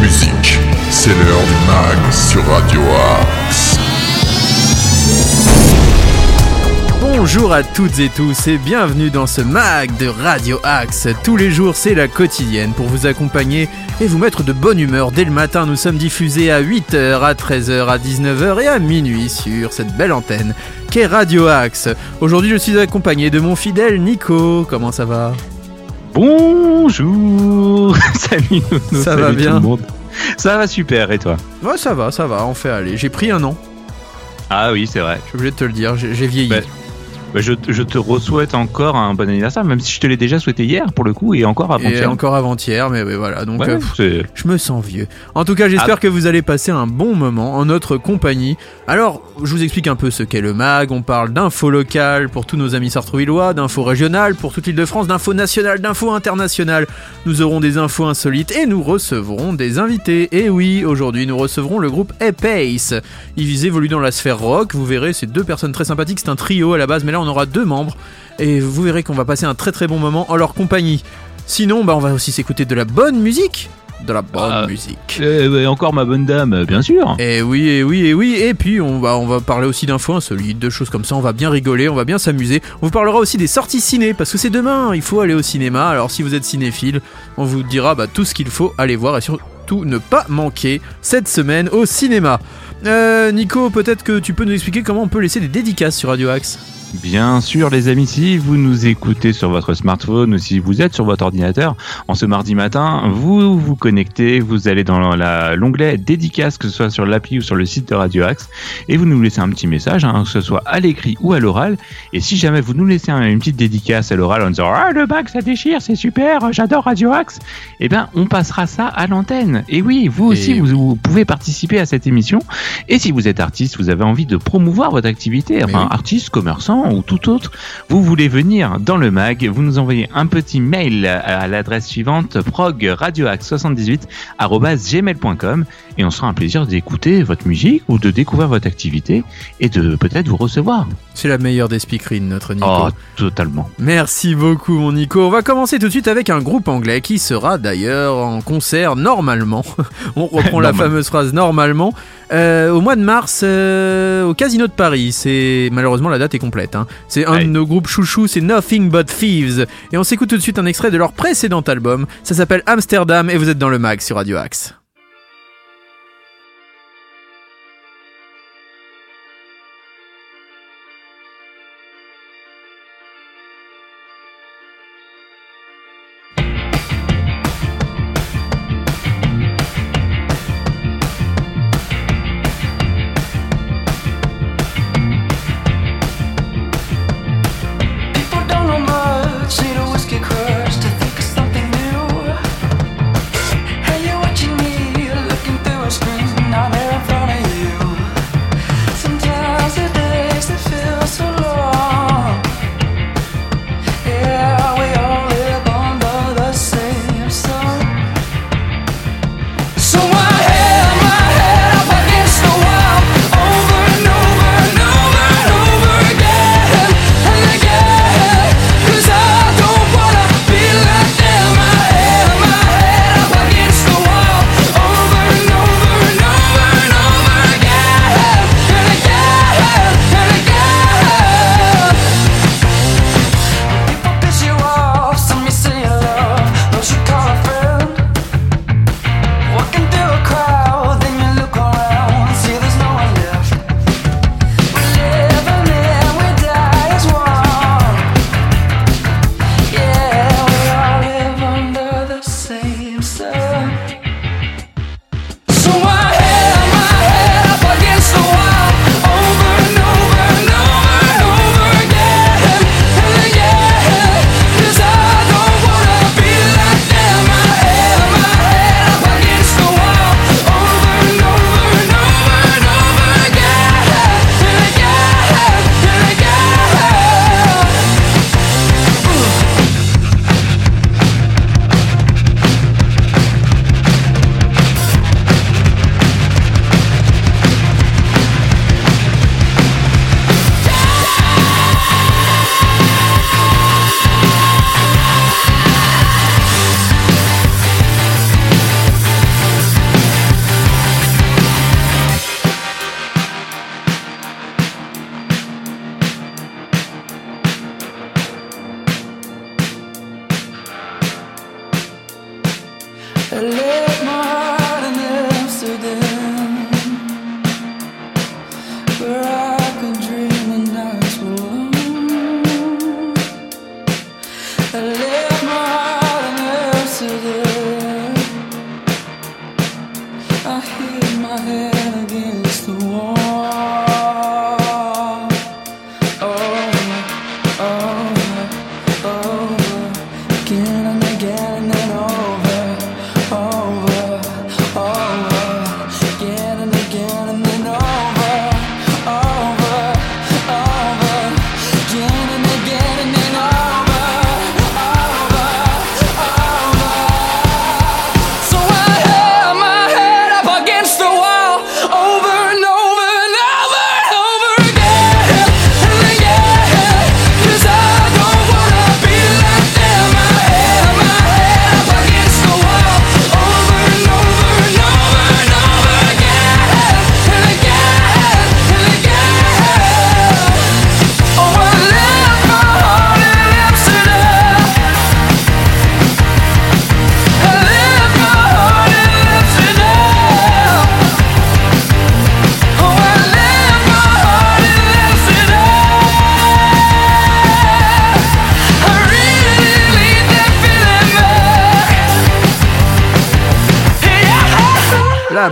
musique. C'est l'heure du mag sur Radio Axe. Bonjour à toutes et tous et bienvenue dans ce mag de Radio Axe. Tous les jours, c'est la quotidienne pour vous accompagner et vous mettre de bonne humeur. Dès le matin, nous sommes diffusés à 8h, à 13h, à 19h et à minuit sur cette belle antenne qu'est Radio Axe. Aujourd'hui, je suis accompagné de mon fidèle Nico. Comment ça va? Bonjour Salut Nono, Ça salut va tout bien le monde. Ça va super et toi? Ouais, ça va, ça va, on fait aller. J'ai pris un an, Ah oui c'est vrai. je suis obligé de te le dire, j'ai j'ai vieilli. Bah, Bah, je, je te re-souhaite encore un bon anniversaire, même si je te l'ai déjà souhaité hier pour le coup et encore et avant-hier. encore avant-hier, mais voilà. Donc, Ouais, euh, Je me sens vieux. En tout cas, j'espère Ah. que vous allez passer un bon moment en notre compagnie. Alors, je vous explique un peu ce qu'est le MAG. On parle d'infos locales pour tous nos amis sartrouillois, d'infos régionales pour toute l'île de France, d'infos nationales, d'infos internationales. Nous aurons des infos insolites et nous recevrons des invités. Et oui, aujourd'hui, nous recevrons le groupe Epace. Ils évoluent dans la sphère rock. Vous verrez, c'est deux personnes très sympathiques. C'est un trio à la base, mais là, on aura deux membres. Et vous verrez qu'on va passer un très très bon moment en leur compagnie. Sinon, bah, on va aussi s'écouter de la bonne musique. De la bonne Ah. musique. Eh, ouais, encore ma bonne dame, bien sûr. Et oui, et oui, et oui, et puis on va, on va parler aussi d'infos insolites, de choses comme ça, on va bien rigoler, on va bien s'amuser. On vous parlera aussi des sorties ciné, parce que c'est demain, il faut aller au cinéma, alors si vous êtes cinéphile, on vous dira bah, tout ce qu'il faut aller voir et surtout ne pas manquer cette semaine au cinéma. Euh, Nico, peut-être que tu peux nous expliquer comment on peut laisser des dédicaces sur Radio Axe? Bien sûr, les amis, si vous nous écoutez sur votre smartphone ou si vous êtes sur votre ordinateur, en ce mardi matin, vous vous connectez, vous allez dans la- l'onglet dédicace, que ce soit sur l'appli ou sur le site de Radio Axe, et vous nous laissez un petit message, hein, que ce soit à l'écrit ou à l'oral. Et si jamais vous nous laissez un- une petite dédicace à l'oral en disant Ah, le bac, ça déchire, c'est super, j'adore Radio Axe, eh bien, on passera ça à l'antenne. Et oui, vous aussi, vous, vous pouvez participer à cette émission. Et si vous êtes artiste, vous avez envie de promouvoir votre activité, enfin, oui. artiste, commerçant ou tout autre, vous voulez venir dans le mag, vous nous envoyez un petit mail à l'adresse suivante progradioaxe78@gmail.com et on sera un plaisir d'écouter votre musique ou de découvrir votre activité et de peut-être vous recevoir. C'est la meilleure des speakerines, notre Nico. Oh, totalement. Merci beaucoup mon Nico. On va commencer tout de suite avec un groupe anglais qui sera d'ailleurs en concert normalement. On reprend la fameuse phrase normalement. euh, au mois de mars euh, au Casino de Paris. C'est malheureusement la date est complète. Hein. C'est un de nos groupes chouchous, c'est Nothing But Thieves. Et on s'écoute tout de suite un extrait de leur précédent album. Ça s'appelle Amsterdam et vous êtes dans le mag sur Radio Axe.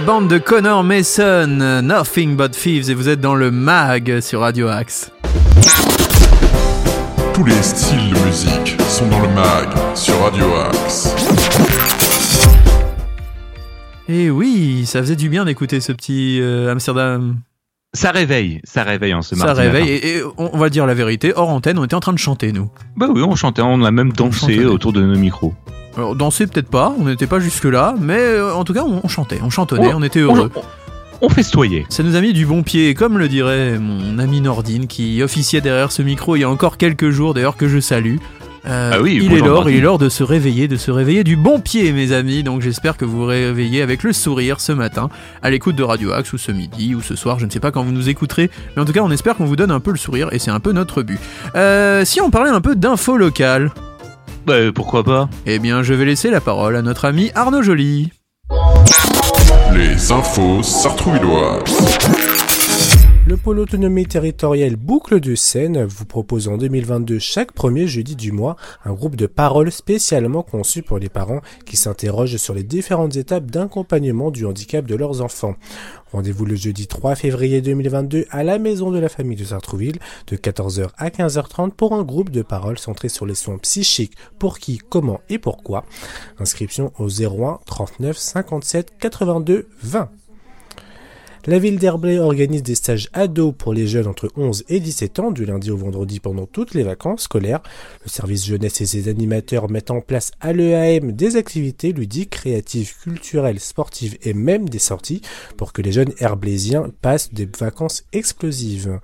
Bande de Connor Mason, Nothing But Thieves, et vous êtes dans le mag sur Radio Axe. Tous les styles de musique sont dans le mag sur Radio Axe. Et oui, ça faisait du bien d'écouter ce petit euh, Amsterdam. Ça réveille, ça réveille en ce Ça mardi réveille, matin. et, et on va dire la vérité, hors antenne, on était en train de chanter, nous. Bah oui, on chantait, on a même dansé autour de nos micros. Alors, danser peut-être pas, on n'était pas jusque-là, mais euh, en tout cas, on, on chantait, on chantonnait, on était heureux. On, on festoyait. Ça nous a mis du bon pied, comme le dirait mon ami Nordine, qui officiait derrière ce micro il y a encore quelques jours, d'ailleurs que je salue. euh, Ah oui, il est l'heure, il est l'heure de se réveiller, de se réveiller du bon pied, mes amis. Donc j'espère que vous vous réveillez avec le sourire ce matin, à l'écoute de Radio Axe, ou ce midi, ou ce soir, je ne sais pas quand vous nous écouterez, mais en tout cas, on espère qu'on vous donne un peu le sourire, et c'est un peu notre but. Euh, si on parlait un peu d'infos locales, Bah pourquoi pas eh bien, je vais laisser la parole à notre ami Arnaud Joly. Les infos sartrouvilloises. Le pôle autonomie territoriale Boucle de Seine vous propose en 2022 chaque premier jeudi du mois un groupe de paroles spécialement conçu pour les parents qui s'interrogent sur les différentes étapes d'accompagnement du handicap de leurs enfants. Rendez-vous le jeudi 3 février 2022 à la Maison de la Famille de Sartrouville de 14h à 15h30 pour un groupe de paroles centré sur les soins psychiques, pour qui, comment et pourquoi. Inscription au 01 39 57 82 20. La ville d'Herblay organise des stages ados pour les jeunes entre 11 et 17 ans du lundi au vendredi pendant toutes les vacances scolaires. Le service jeunesse et ses animateurs mettent en place à l'EAM des activités ludiques, créatives, culturelles, sportives et même des sorties pour que les jeunes herblaisiens passent des vacances explosives.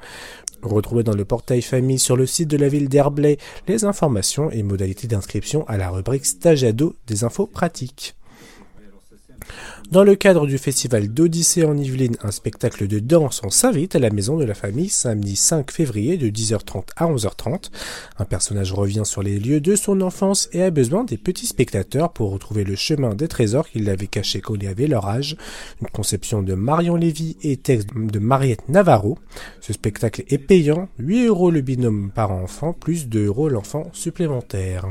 Retrouvez dans le portail famille sur le site de la ville d'Herblay les informations et modalités d'inscription à la rubrique stage ado des infos pratiques. Dans le cadre du festival d'Odyssée en Yvelines, un spectacle de danse, on s'invite à la maison de la famille samedi 5 février de 10h30 à 11h30. Un personnage revient sur les lieux de son enfance et a besoin des petits spectateurs pour retrouver le chemin des trésors qu'il avait cachés quand il avait leur âge. Une conception de Marion Lévy et texte de Mariette Navarro. Ce spectacle est payant, 8 euros le binôme par enfant, plus 2 euros l'enfant supplémentaire.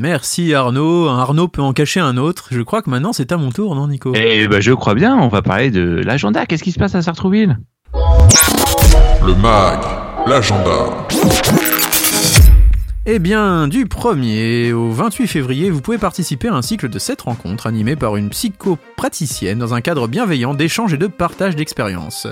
Merci Arnaud. Un Arnaud peut en cacher un autre. Je crois que maintenant c'est à mon tour, non Nico Eh bah je crois bien, on va parler de l'agenda. Qu'est-ce qui se passe à Sartrouville? Le mag, l'agenda. Eh bien, du 1er au 28 février, vous pouvez participer à un cycle de 7 rencontres animées par une psychopraticienne dans un cadre bienveillant d'échange et de partage d'expériences.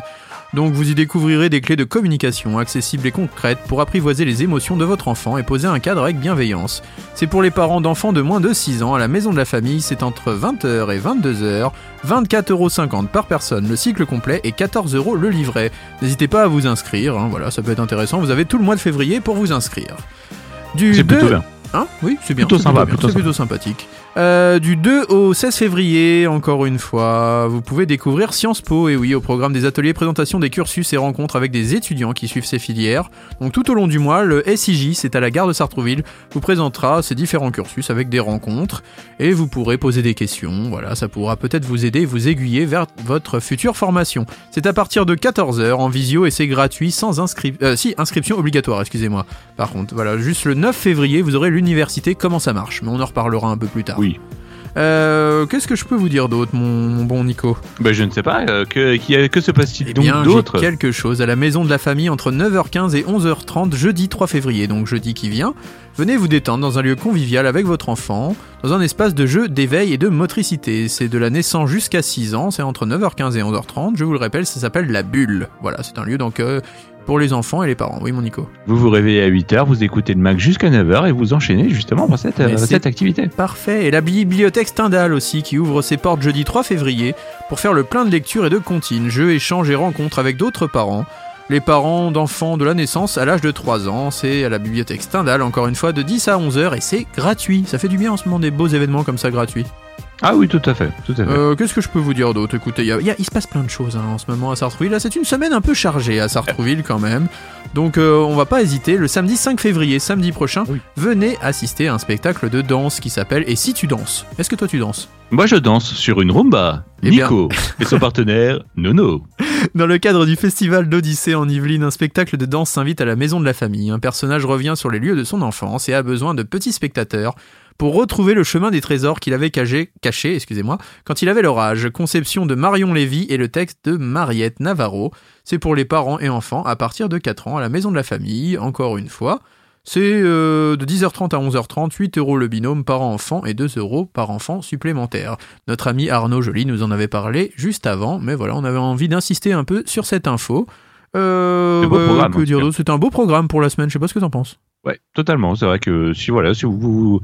Donc vous y découvrirez des clés de communication accessibles et concrètes pour apprivoiser les émotions de votre enfant et poser un cadre avec bienveillance. C'est pour les parents d'enfants de moins de 6 ans à la maison de la famille, c'est entre 20h et 22h, 24,50€ par personne le cycle complet et 14€ le livret. N'hésitez pas à vous inscrire, hein, voilà, ça peut être intéressant, vous avez tout le mois de février pour vous inscrire. Du C'est plutôt 2 bien. Hein? Oui, c'est bien. Plutôt sympa, bien, plutôt C'est plutôt sympathique. Euh, du 2 au 16 février, encore une fois, vous pouvez découvrir Sciences Po, et oui, au programme des ateliers présentation des cursus et rencontres avec des étudiants qui suivent ces filières. Donc tout au long du mois, le SIJ, c'est à la gare de Sartrouville, vous présentera ces différents cursus avec des rencontres, et vous pourrez poser des questions. Voilà, ça pourra peut-être vous aider, vous aiguiller vers votre future formation. C'est à partir de 14h en visio et c'est gratuit sans inscription. Euh, si, inscription obligatoire, excusez-moi. Par contre, voilà, juste le 9 février, vous aurez l'université, comment ça marche, mais on en reparlera un peu plus tard. Oui. Euh, Qu'est-ce que je peux vous dire d'autre, mon, mon bon Nico? Bah je ne sais pas, euh, que, qui a- que se passe-t-il Eh donc d'autre? quelque chose à la maison de la famille entre 9h15 et 11h30 jeudi 3 février, donc jeudi qui vient. Venez vous détendre dans un lieu convivial avec votre enfant, dans un espace de jeu, d'éveil et de motricité. C'est de la naissance jusqu'à 6 ans, c'est entre 9h15 et 11h30. Je vous le rappelle, ça s'appelle la bulle. Voilà, c'est un lieu donc euh, pour les enfants et les parents. Oui, mon Nico. Vous vous réveillez à 8h, vous écoutez le Mac jusqu'à 9h et vous enchaînez justement par cette, euh, cette activité. Parfait. Et la bibliothèque Stendhal aussi, qui ouvre ses portes jeudi 3 février pour faire le plein de lectures et de comptines, jeux, échanges et rencontres avec d'autres parents. Les parents d'enfants de la naissance à l'âge de 3 ans, c'est à la bibliothèque Stendhal, encore une fois, de 10 à 11h et c'est gratuit. Ça fait du bien en ce moment des beaux événements comme ça gratuits. Ah oui, tout à fait, tout à fait. Euh, Qu'est-ce que je peux vous dire d'autre? Écoutez, il y a- il y a- il se passe plein de choses hein, en ce moment à Sartrouville. Là, c'est une semaine un peu chargée à Sartrouville quand même. Donc, euh, on va pas hésiter. Le samedi 5 février, samedi prochain, Oui. venez assister à un spectacle de danse qui s'appelle Et si tu danses? Est-ce que toi tu danses? Moi je danse sur une rumba. Eh bien. Nico et son partenaire Nono. Dans le cadre du festival d'Odyssée en Yvelines, un spectacle de danse s'invite à la maison de la famille. Un personnage revient sur les lieux de son enfance et a besoin de petits spectateurs pour retrouver le chemin des trésors qu'il avait caché, caché excusez-moi, quand il avait leur âge. Conception de Marion Lévy et le texte de Mariette Navarro. C'est pour les parents et enfants à partir de 4 ans à la maison de la famille, encore une fois. C'est euh, de 10h30 à 11h30, 8 euros le binôme par enfant et 2 euros par enfant supplémentaire. Notre ami Arnaud Joly nous en avait parlé juste avant, mais voilà, on avait envie d'insister un peu sur cette info. Euh, C'est un beau programme, que dire C'est un beau programme pour la semaine, je sais pas ce que t'en penses. Ouais, totalement. C'est vrai que si voilà, si vous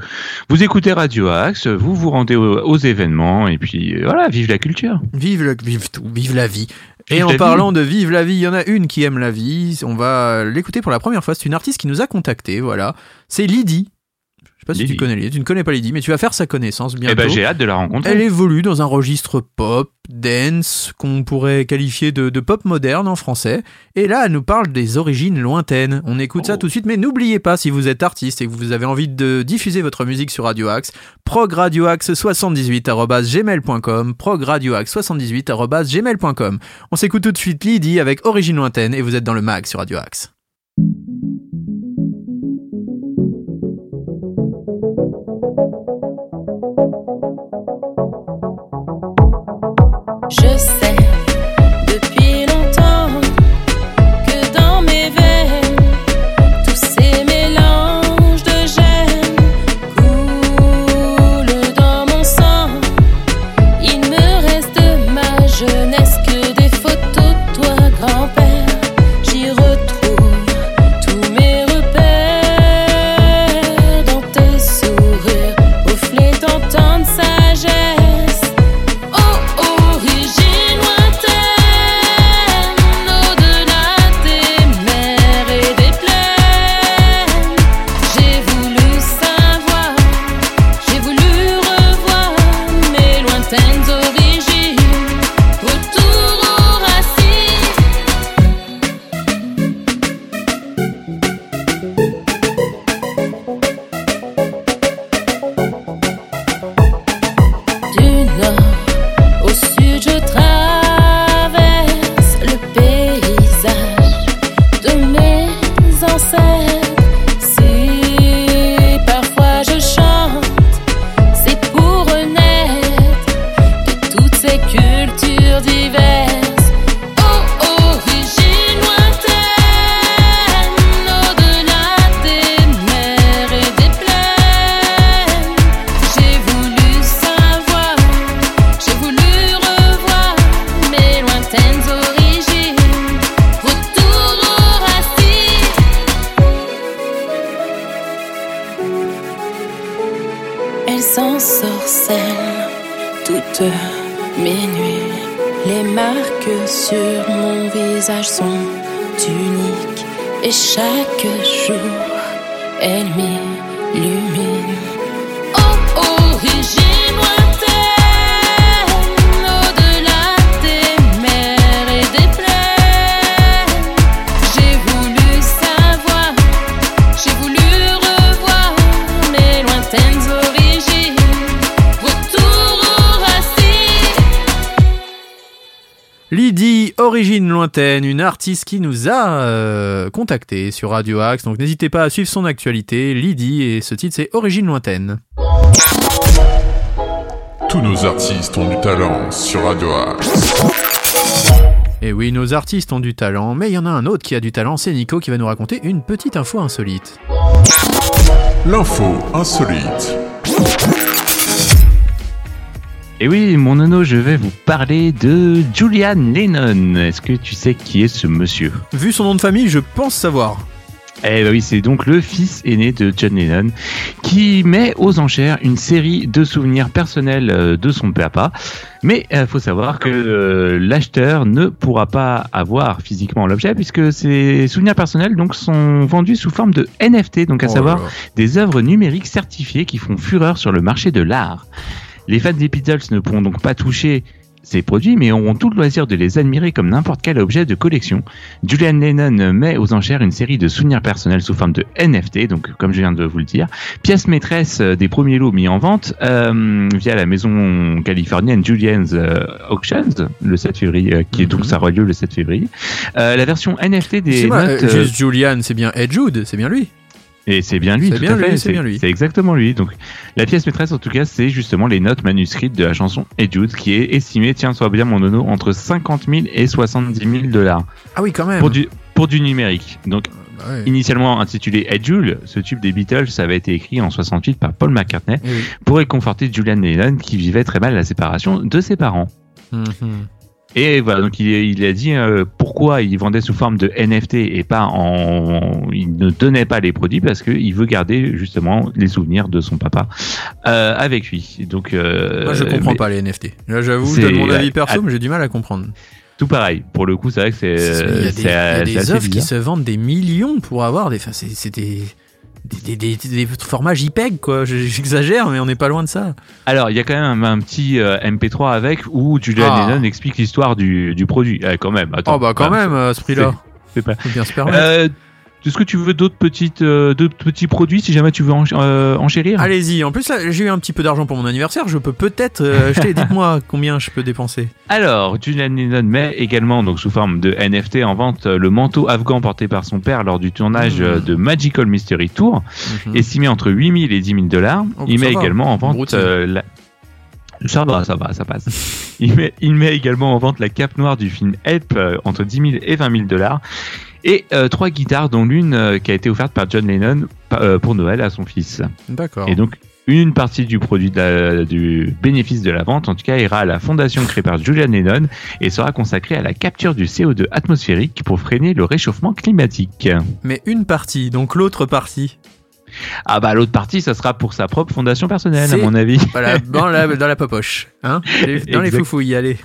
vous écoutez Radio Axe, vous vous rendez aux, aux événements et puis voilà, vive la culture. Vive, le, vive tout, vive la vie. Et Vive en la parlant de vive la vie, il y en a une qui aime la vie. On va l'écouter pour la première fois. C'est une artiste qui nous a contacté. Voilà, c'est Lydie. Je sais pas si tu connais Lydie. Tu ne connais pas Lydie, mais tu vas faire sa connaissance bientôt. Eh ben j'ai hâte de la rencontrer. Elle évolue dans un registre pop, dance, qu'on pourrait qualifier de, de pop moderne en français. Et là, elle nous parle des origines lointaines. On écoute ça Oh. tout de suite, mais n'oubliez pas, si vous êtes artiste et que vous avez envie de diffuser votre musique sur Radio Axe, progradioaxe78.gmail.com, progradioaxe78.gmail.com. On s'écoute tout de suite Lydie avec Origine lointaine et vous êtes dans le mag sur Radio Axe. Je et chaque jour elle m'illumine. Oh, lointaine, origine lointaine, une artiste qui nous a euh, contacté sur Radio Axe, donc n'hésitez pas à suivre son actualité. Lydie, et ce titre c'est Origine lointaine. Tous nos artistes ont du talent sur Radio Axe. Et oui, nos artistes ont du talent, mais il y en a un autre qui a du talent, c'est Nico qui va nous raconter une petite info insolite. L'info insolite. Et oui, mon nono, je vais vous parler de Julian Lennon. Est-ce que tu sais qui est ce monsieur? Vu son nom de famille, je pense savoir. Eh ben oui, c'est donc le fils aîné de John Lennon qui met aux enchères une série de souvenirs personnels euh, de son papa. Mais il faut savoir que euh, l'acheteur ne pourra pas avoir physiquement l'objet puisque ces souvenirs personnels donc sont vendus sous forme de NFT, donc à Oh savoir là. des œuvres numériques certifiées qui font fureur sur le marché de l'art. Les fans des Beatles ne pourront donc pas toucher ces produits, mais auront tout le loisir de les admirer comme n'importe quel objet de collection. Julian Lennon met aux enchères une série de souvenirs personnels sous forme de NFT, donc comme je viens de vous le dire, pièce maîtresse euh, des premiers lots mis en vente euh, via la maison californienne Julian's euh, Auctions le 7 février, euh, qui est donc Mhm. ça aura lieu le 7 février. Euh, la version NFT des notes. euh, juste Julian, c'est bien Ed Jude, c'est bien lui. Et c'est bien lui, C'est tout bien à fait. lui, c'est bien lui. C'est exactement lui. Donc, la pièce maîtresse, en tout cas, c'est justement les notes manuscrites de la chanson Hey Jude, qui est estimée, tiens, soit bien mon nono, entre 50 000 et 70 000 dollars Ah oui, quand même. pour du pour du numérique. Donc, Bah ouais. initialement intitulé Jude, ce tube des Beatles, ça avait été écrit en 68 par Paul McCartney oui. pour réconforter Julian Lennon, qui vivait très mal la séparation de ses parents. Mhm. Et voilà, donc il, il a dit euh, pourquoi il vendait sous forme de NFT et pas en. Il ne donnait pas les produits parce qu'il veut garder justement les souvenirs de son papa euh, avec lui. Donc. Euh, Moi, je comprends mais pas les NFT. Là, j'avoue, je donne mon avis ah, perso, mais j'ai du mal à comprendre. Tout pareil. Pour le coup, c'est vrai que c'est. il y a des, y a des œuvres qui se vendent des millions pour avoir des. Enfin, c'est des. Des, des, des- formats JPEG quoi, j'exagère mais on n'est pas loin de ça. Alors, il y a quand même un, petit euh, MP3 avec où Julian Ah. Lennon explique l'histoire du, du produit. Eh, quand même. Attends, oh bah quand même à ce prix-là, c'est pas- faut bien se permettre. Est-ce que tu veux d'autres petites, euh, d'autres petits produits si jamais tu veux en, euh, enchérir? Allez-y, en plus là j'ai eu un petit peu d'argent pour mon anniversaire, je peux peut-être euh, acheter, dites-moi combien je peux dépenser. Alors, Julian Lennon met également, donc sous forme de NFT, en vente euh, le manteau afghan porté par son père lors du tournage Mmh. de Magical Mystery Tour, Mhm. estimé entre 8000 et 10 000 dollars. Oh, Il met va. également en vente euh, la... Ça va, ça va, ça passe. il, met, il met également en vente la cape noire du film Help euh, entre 10 000 et 20 000 dollars. Et euh, trois guitares, dont l'une euh, qui a été offerte par John Lennon euh, pour Noël à son fils. D'accord. Et donc, une partie du produit de la- du bénéfice de la vente, en tout cas, ira à la fondation créée par Julian Lennon et sera consacrée à la capture du CO2 atmosphérique pour freiner le réchauffement climatique. Mais une partie, donc l'autre partie, Ah bah l'autre partie, ça sera pour sa propre fondation personnelle, à mon avis. voilà, dans la, dans la popoche, hein Les- Dans les foufouilles, allez.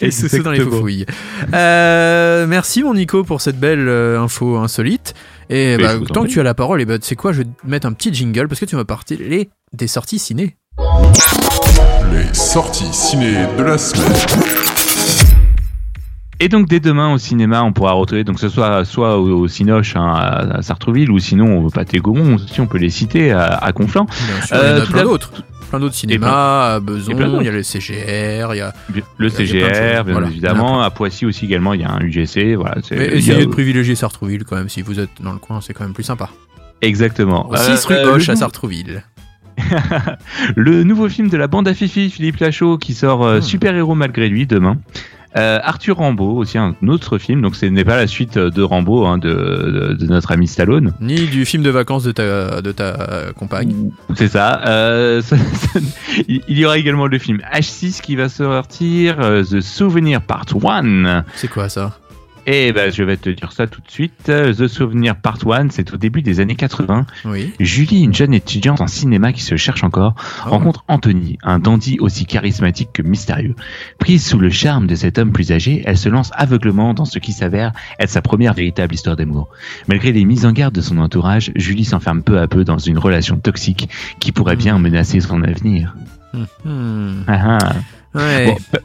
Les sous-sous dans les foufouilles. Euh, merci mon Nico pour cette belle euh, info insolite. Et bah, tant que prie. tu as la parole, et bah, tu sais quoi, je vais te mettre un petit jingle parce que tu m'as parlé des sorties ciné. Les sorties ciné de la semaine. Et donc dès demain au cinéma, on pourra retrouver donc que ce soit soit au, au Cinoche hein, à, à Sartrouville ou sinon au Pâté Gaumont aussi on peut les citer à, à Conflans. Bien sûr, Euh, il y en a plein d'autres. Plein d'autres cinémas, à Beson, il y a le CGR, il y a. Le y a CGR bien voilà. Évidemment, à Poissy aussi également il y a un UGC, voilà. Mais y a- essayez de privilégier Sartrouville quand même, si vous êtes dans le coin, c'est quand même plus sympa. Exactement. Au 6 rue Euh, Hoche le à nou- Sartrouville. Le nouveau film de la bande à Fifi, Philippe Lachaud, qui sort euh, Hmm. Super Héros malgré lui demain. Euh, Arthur Rambo, aussi un autre film, donc ce n'est pas la suite de Rambo hein, de, de, de notre ami Stallone. Ni du film de vacances de ta, de ta compagne. C'est ça. Euh, ça- ça- il il y aura également le film H6 qui va sortir, euh, The Souvenir Part 1. C'est quoi ça? Et ben, je vais te dire ça tout de suite. The Souvenir Part 1, c'est au début des années 80. Oui. Julie, une jeune étudiante en cinéma qui se cherche encore, Oh. rencontre Anthony, un dandy aussi charismatique que mystérieux. Prise sous le charme de cet homme plus âgé, elle se lance aveuglement dans ce qui s'avère être sa première véritable histoire d'amour. Malgré les mises en garde de son entourage, Julie s'enferme peu à peu dans une relation toxique qui pourrait bien Hmm. menacer son avenir. Hmm. Ah ah. Ouais. Bon, pe-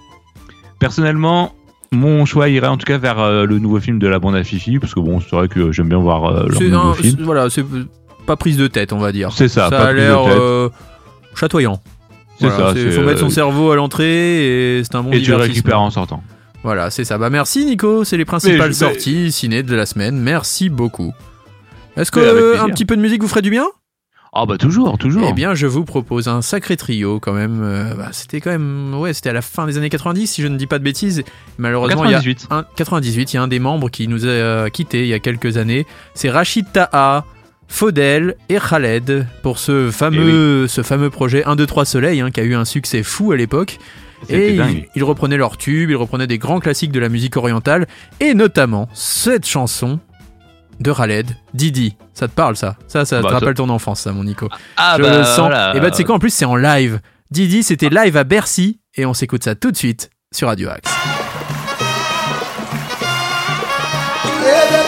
personnellement, mon choix irait en tout cas vers euh, le nouveau film de la bande à Fifi, parce que bon, c'est vrai que j'aime bien voir euh, leur nouveau un- film. voilà, c'est pas prise de tête, on va dire. C'est ça, ça pas a prise de l'air euh, chatoyant. C'est Voilà, ça, c'est, faut mettre son euh, cerveau à l'entrée et c'est un bon Et tu le récupères en sortant. Voilà, c'est ça. Bah merci Nico, c'est les principales sorties ciné de la semaine. Merci beaucoup. Est-ce que un petit peu de musique vous ferait du bien? Ah bah toujours, toujours. Eh bien, je vous propose un sacré trio quand même. Euh, bah, c'était quand même, ouais, c'était à la fin des années 90 si je ne dis pas de bêtises. Malheureusement, il y a 98. un 98, il y a un des membres qui nous a quittés il y a quelques années. C'est Rachid Taha, Faudel et Khaled pour ce fameux, ce fameux projet 1, 2, 3 Soleil hein, qui a eu un succès fou à l'époque. Et ils, ils reprenaient leurs tubes, ils reprenaient des grands classiques de la musique orientale et notamment cette chanson de Khaled, Didi. Ça te parle ça Ça, ça Bah, te ça- rappelle ton enfance, ça, mon Nico. Ah Je bah le sens. voilà. Et bah tu sais quoi, en plus c'est en live. Didi, c'était live à Bercy et on s'écoute ça tout de suite sur Radio Axe. يا لا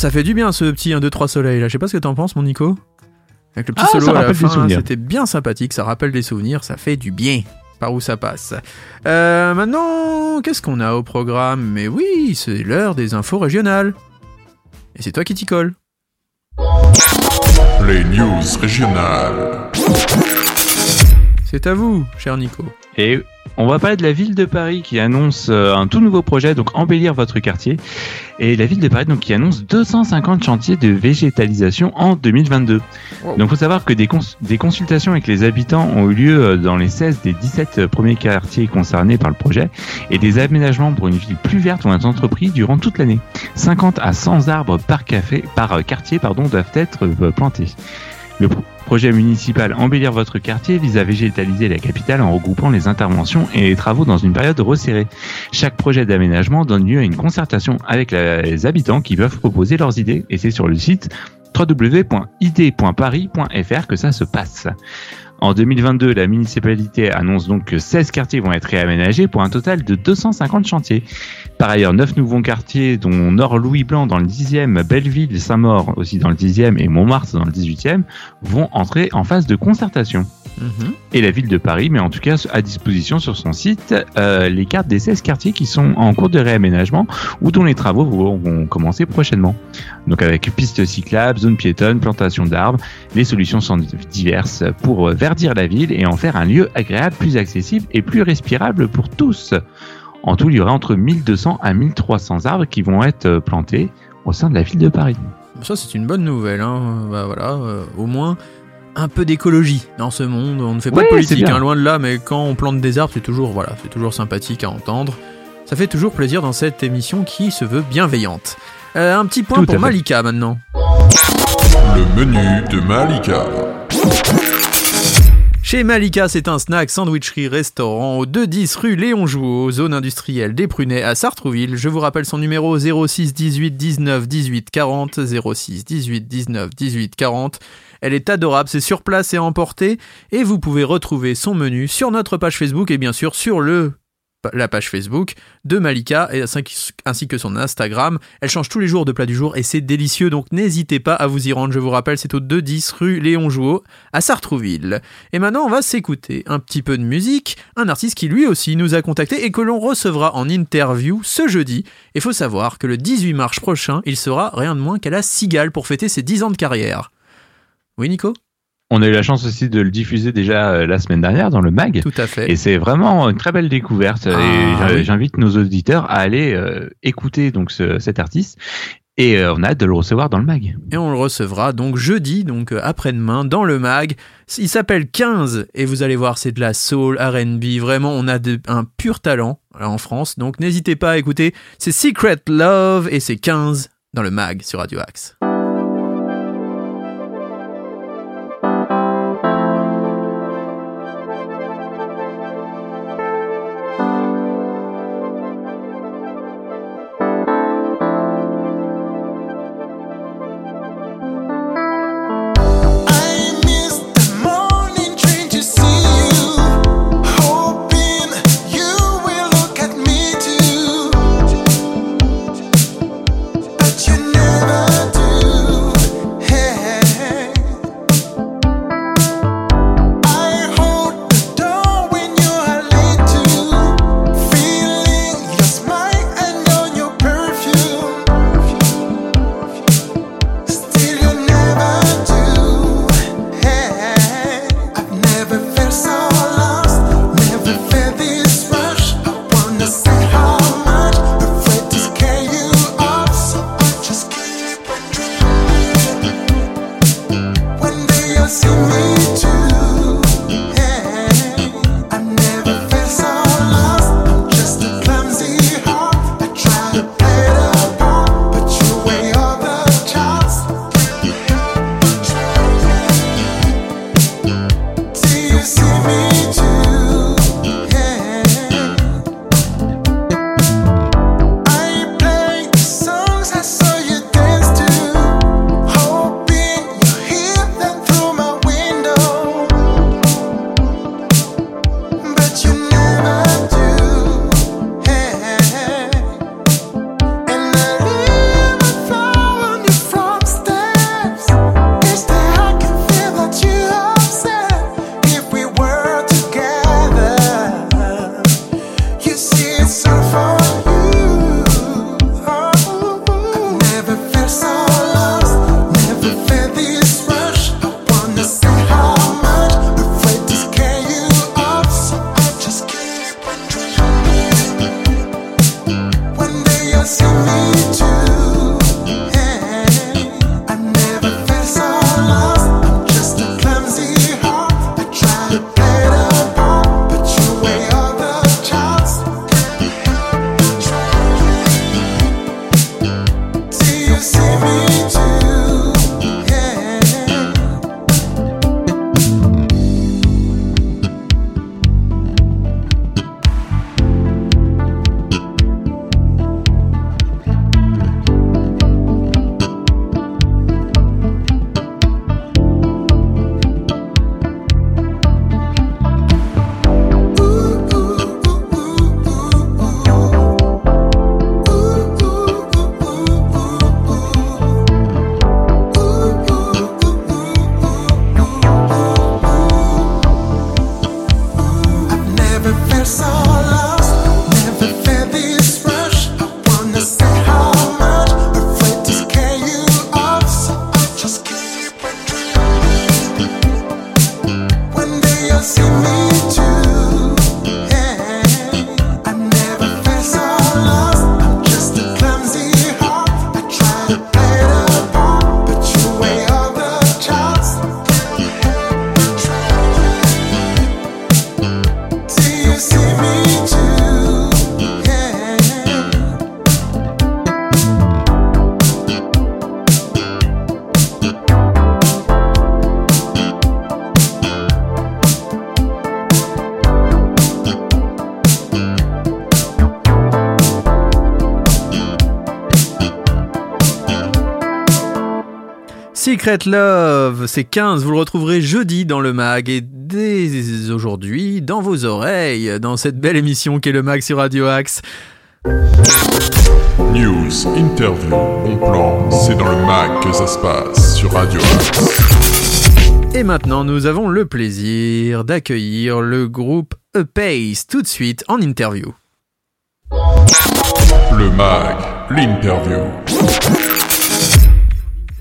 Ça fait du bien ce petit 1, 2, 3 soleil là. Je sais pas ce que t'en penses, mon Nico. Avec le petit Ah, solo ça à la fin, hein, c'était bien sympathique. Ça rappelle des souvenirs, ça fait du bien. Par où ça passe. Euh, maintenant, qu'est-ce qu'on a au programme? Mais oui, c'est l'heure des infos régionales. Et c'est toi qui t'y colle. Les news régionales. C'est à vous, cher Nico. Et on va parler de la ville de Paris qui annonce euh, un tout nouveau projet, donc embellir votre quartier. Et la ville de Paris donc qui annonce 250 chantiers de végétalisation en 2022. Wow. Donc faut savoir que des, cons- des consultations avec les habitants ont eu lieu euh, dans les 16 des 17 premiers quartiers concernés par le projet et des aménagements pour une ville plus verte vont être entrepris durant toute l'année. 50 à 100 arbres par, café, par euh, quartier pardon, doivent être euh, plantés. Le pro- projet municipal Embellir votre quartier vise à végétaliser la capitale en regroupant les interventions et les travaux dans une période resserrée. Chaque projet d'aménagement donne lieu à une concertation avec les habitants qui peuvent proposer leurs idées et c'est sur le site www.id.paris.fr que ça se passe. En 2022, la municipalité annonce donc que 16 quartiers vont être réaménagés pour un total de 250 chantiers. Par ailleurs, neuf nouveaux quartiers, dont Nord-Louis Blanc dans le 10e, Belleville, Saint-Maur aussi dans le 10e et Montmartre dans le 18e, vont entrer en phase de concertation. Mhm. Et la ville de Paris met en tout cas à disposition sur son site euh, les cartes des 16 quartiers qui sont en cours de réaménagement ou dont les travaux vont, vont commencer prochainement. Donc avec pistes cyclables, zones piétonnes, plantations d'arbres, les solutions sont diverses pour verdir la ville et en faire un lieu agréable, plus accessible et plus respirable pour tous. En tout, il y aura entre 1200 à 1300 arbres qui vont être euh, plantés au sein de la ville de Paris. Ça, c'est une bonne nouvelle. Hein. Bah, voilà, euh, au moins un peu d'écologie dans ce monde. On ne fait pas Ouais, de politique, hein, loin de là, mais quand on plante des arbres, c'est toujours, voilà, c'est toujours sympathique à entendre. Ça fait toujours plaisir dans cette émission qui se veut bienveillante. Euh, un petit point Tout pour. Malika maintenant. Le menu de Malika. Chez Malika, c'est un snack sandwicherie restaurant au 210 rue Léon Jouot, zone industrielle des Prunets à Sartrouville. Je vous rappelle son numéro 06 18 19 18 40 06 18 19 18 40. Elle est adorable, c'est sur place et à emporter et vous pouvez retrouver son menu sur notre page Facebook et bien sûr sur le la page Facebook de Malika et ainsi que son Instagram. Elle change tous les jours de plat du jour et c'est délicieux donc n'hésitez pas à vous y rendre. Je vous rappelle, c'est au 210 rue Léon Jouot à Sartrouville. Et maintenant, on va s'écouter un petit peu de musique, un artiste qui lui aussi nous a contacté et que l'on recevra en interview ce jeudi. Il faut savoir que le 18 mars prochain, il sera rien de moins qu'à la Cigale pour fêter ses 10 ans de carrière. Oui, Nico? On a eu la chance aussi de le diffuser déjà euh, la semaine dernière dans le mag. Tout à fait. Et c'est vraiment une très belle découverte. Ah, et oui. j'invite nos auditeurs à aller euh, écouter donc ce- cet artiste. Et euh, on a hâte de le recevoir dans le mag. Et on le recevra donc jeudi, donc euh, après-demain, dans le mag. Il s'appelle 15 et vous allez voir, c'est de la soul, RB. Vraiment, on a de- un pur talent euh, en France. Donc n'hésitez pas à écouter. C'est Secret Love et c'est 15 dans le mag sur Radio Axe. Secret Love, c'est 15, vous le retrouverez jeudi dans le mag et dès aujourd'hui dans vos oreilles, dans cette belle émission qu'est le mag sur Radio Axe. News, interview, bon plan, c'est dans le mag que ça se passe sur Radio Axe. Et maintenant, nous avons le plaisir d'accueillir le groupe A Pace tout de suite en interview. Le mag, l'interview.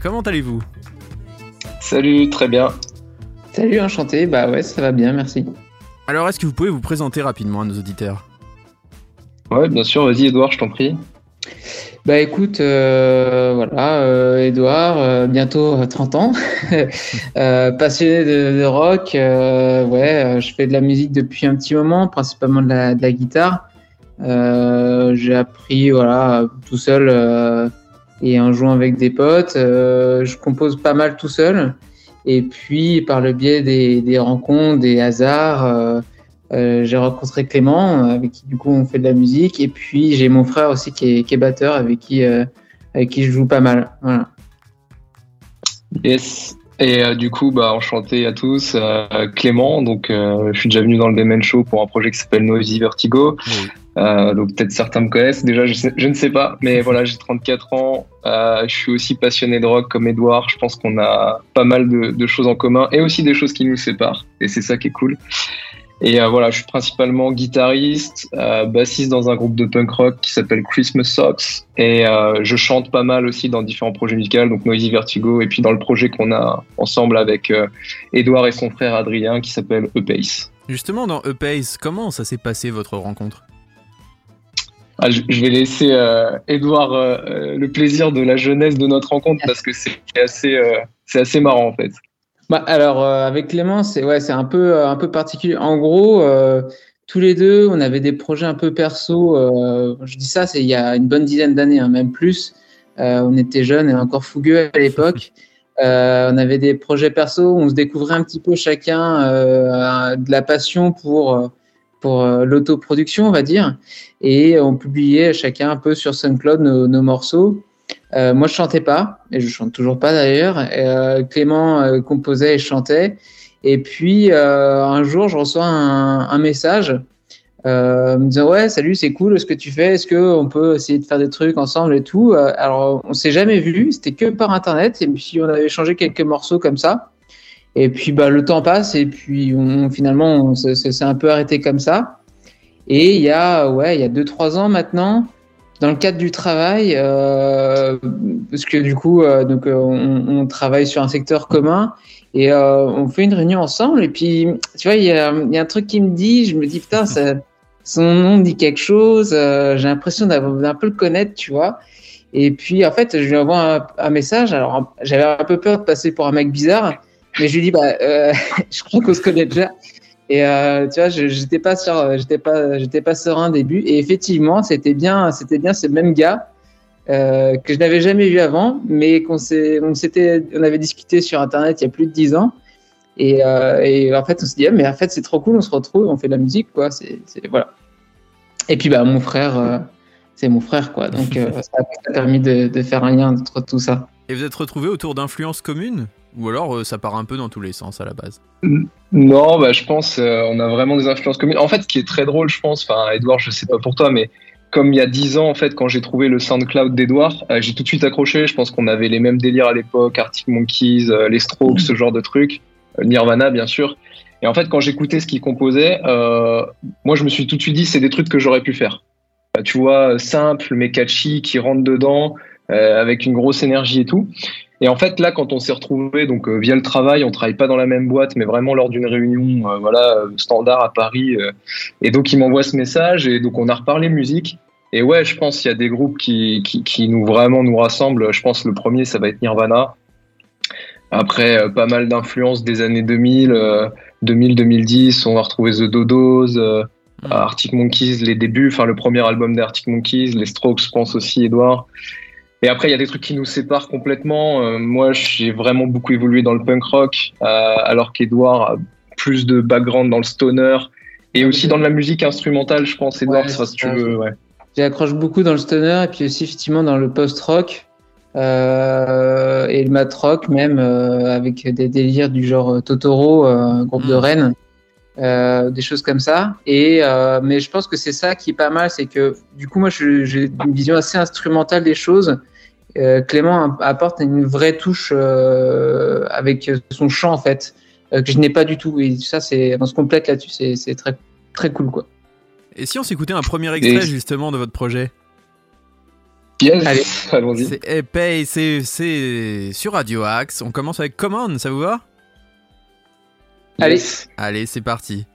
Comment allez-vous? Salut, très bien. Salut, enchanté. Bah ouais, ça va bien, merci. Alors, est-ce que vous pouvez vous présenter rapidement à nos auditeurs? Ouais, bien sûr, vas-y Edouard, je t'en prie. Bah écoute, euh, voilà, euh, Edouard, euh, bientôt euh, 30 ans, Euh, passionné de, de rock. euh, ouais, euh, je fais de la musique depuis un petit moment, principalement de la, de la guitare. Euh, J'ai appris, voilà, tout seul euh, et en jouant avec des potes. Euh, je compose pas mal tout seul. Et puis, par le biais des, des rencontres, des hasards, euh, euh, j'ai rencontré Clément, avec qui du coup on fait de la musique. Et puis j'ai mon frère aussi qui est, qui est batteur, avec qui, euh, avec qui je joue pas mal. Voilà. Yes. Et euh, du coup, bah, enchanté à tous. Euh, Clément, donc euh, je suis déjà venu dans le Demen Show pour un projet qui s'appelle Noisy Vertigo. Euh, donc peut-être certains me connaissent. Déjà, je, sais- je ne sais pas, mais voilà, j'ai 34 ans. Euh, je suis aussi passionné de rock comme Edouard. Je pense qu'on a pas mal de, de choses en commun et aussi des choses qui nous séparent. Et c'est ça qui est cool. Et euh, voilà, je suis principalement guitariste, bassiste dans un groupe de punk rock qui s'appelle Christmas Socks. Et je chante pas mal aussi dans différents projets musicaux, donc Noisy Vertigo, et puis dans le projet qu'on a ensemble avec Edouard et son frère Adrien qui s'appelle E Pace. Justement, dans A Pace, comment ça s'est passé votre rencontre? Ah, je, vais laisser euh, Edouard euh, le plaisir de la jeunesse de notre rencontre parce que c'est assez, euh, c'est assez marrant en fait. Bah, alors euh, avec Clément, c'est ouais, c'est un peu euh, un peu particulier. En gros, euh, tous les deux, on avait des projets un peu perso. euh, je dis ça, c'est il y a une bonne dizaine d'années, hein, même plus. Euh, on était jeunes et encore fougueux à l'époque. Euh, on avait des projets perso, où on se découvrait un petit peu chacun euh, de la passion pour euh, pour euh, l'autoproduction, on va dire, et on publiait chacun un peu sur SoundCloud nos, nos morceaux. Euh, moi, je chantais pas, et je chante toujours pas d'ailleurs. Euh, Clément composait et chantait. Et puis un jour, je reçois un, message me disant ouais, salut, c'est cool ce que tu fais. Est-ce que on peut essayer de faire des trucs ensemble et tout? Alors, on s'est jamais vu, c'était que par internet. Et puis on avait échangé quelques morceaux comme ça. Et puis bah le temps passe et puis on, finalement, on, s'est- un peu arrêté comme ça. Et il y a ouais, il y a deux trois ans maintenant dans le cadre du travail, euh, parce que du coup, euh, donc euh, on, on travaille sur un secteur commun et euh, on fait une réunion ensemble. Et puis, tu vois, il y a, y a un truc qui me dit, je me dis putain, ça, son nom dit quelque chose. euh, J'ai l'impression d'avoir- d'un peu le connaître, tu vois. Et puis, en fait, je lui envoie un, un message. Alors, j'avais un peu peur de passer pour un mec bizarre, mais je lui dis, bah, euh, je crois qu'on se connaît déjà. Et euh, tu vois, je- j'étais pas sûr, j'étais pas, j'étais pas serein au début. Et effectivement, c'était bien, c'était bien ce même gars euh, que je n'avais jamais vu avant, mais qu'on s'est, on s'était, on avait discuté sur internet il y a plus de dix ans. Et, euh, et en fait, on se dit, ah, mais en fait, c'est trop cool, on se retrouve, on fait de la musique, quoi. C'est, c'est- voilà. Et puis, bah, mon frère, euh, c'est mon frère, quoi. Donc, euh, ça a permis de, de faire un lien entre tout ça. Et vous êtes retrouvés autour d'influences communes? Ou alors euh, ça part un peu dans tous les sens à la base Non, bah, je pense euh, on a vraiment des influences communes. En fait, ce qui est très drôle, je pense, enfin, Edouard, je sais pas pour toi, mais comme il y a dix ans, en fait, quand j'ai trouvé le SoundCloud d'Edouard, euh, j'ai tout de suite accroché. Je pense qu'on avait les mêmes délires à l'époque, Arctic Monkeys, euh, les Strokes, ce genre de trucs, Nirvana, bien sûr. Et en fait, quand j'écoutais ce qu'il composait, moi, je me suis tout de suite dit, c'est des trucs que j'aurais pu faire. Euh, tu vois, simple mais catchy, qui rentre dedans, avec une grosse énergie et tout. Et en fait, là, quand on s'est retrouvés, donc euh, via le travail, on travaille pas dans la même boîte, mais vraiment lors d'une réunion, euh, voilà, euh, standard à Paris. euh, et donc, il m'envoie ce message, et donc on a reparlé musique. Et ouais, je pense qu'il y a des groupes qui, qui, qui nous vraiment nous rassemblent. Je pense que le premier, ça va être Nirvana. Après, euh, pas mal d'influences des années 2000, euh, 2000-2010. On va retrouver The Dodos, euh, Mm. Arctic Monkeys, les débuts, enfin le premier album des Arctic Monkeys, les Strokes, je pense aussi, Edouard. Et après, il y a des trucs qui nous séparent complètement. Euh, moi, j'ai vraiment beaucoup évolué dans le punk rock, euh, alors qu'Edouard a plus de background dans le stoner et aussi dans de la musique instrumentale, je pense. Edouard, Ouais, ça, si tu ça. veux, ouais. J'accroche beaucoup dans le stoner et puis aussi effectivement dans le post-rock euh, et le mat rock même euh, avec des délires du genre Totoro, euh, groupe de Mm. Rennes, euh, des choses comme ça. Et euh, mais je pense que c'est ça qui est pas mal, c'est que du coup moi j'ai une vision assez instrumentale des choses. Euh, Clément apporte une vraie touche euh, avec son chant en fait euh, que je n'ai pas du tout. Et ça c'est on se complète là-dessus, c'est c'est très très cool quoi. Et si on s'écoutait un premier extrait Et- justement de votre projet? Yes, Allez. allons-y. C'est épais, c'est c'est sur Radio Axe. On commence avec Command, ça vous va? Allez. Allez, c'est parti.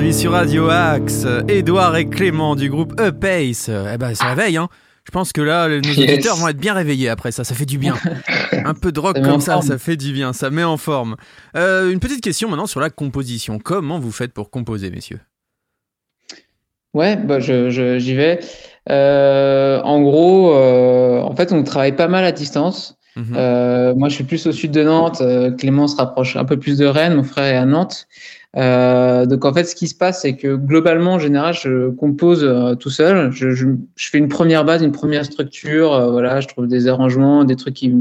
Aujourd'hui sur Radio Axe. Edouard et Clément du groupe E-Pace. Eh ben, ça réveille, hein. Je pense que là, nos Yes. auditeurs vont être bien réveillés après ça. Ça fait du bien. Un peu de rock Ça comme ça, forme. ça fait du bien. Ça met en forme. Euh, une petite question maintenant sur la composition. Comment vous faites pour composer, messieurs? Ouais, bah je, j'y vais. Euh, en gros, euh, en fait, on travaille pas mal à distance. Mhm. Euh, moi, je suis plus au sud de Nantes. euh, Clément se rapproche un peu plus de Rennes. Mon frère est à Nantes. Euh, donc, en fait, ce qui se passe, c'est que globalement, en général, je compose euh, tout seul. Je, je, je fais une première base, une première structure. euh, voilà, je trouve des arrangements, des trucs qui,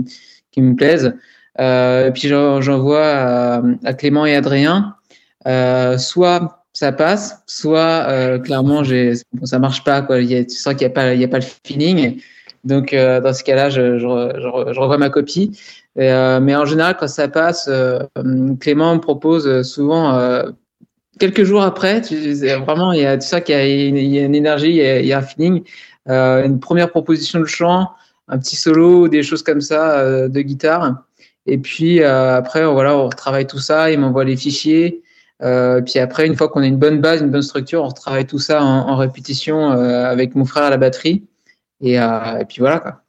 qui me plaisent. Euh, et puis, j'en- j'envoie à, à Clément et Adrien. Soit ça passe, soit clairement j'ai bon, ça marche pas quoi. Il y a, tu sens qu'il y a pas y a pas le feeling. Donc dans ce cas-là, je, je revois ma copie. Euh, mais en général, quand ça passe, euh, Clément me propose souvent euh, quelques jours après. Vraiment, il y a, qu'il y a une, énergie, il y a, un feeling. Une première proposition de chant, un petit solo, des choses comme ça de guitare. Et puis après, voilà, on retravaille tout ça. Il m'envoie les fichiers. Euh, puis après, une fois qu'on a une bonne base, une bonne structure, on retravaille tout ça en, répétition avec mon frère à la batterie. Et, et puis voilà quoi.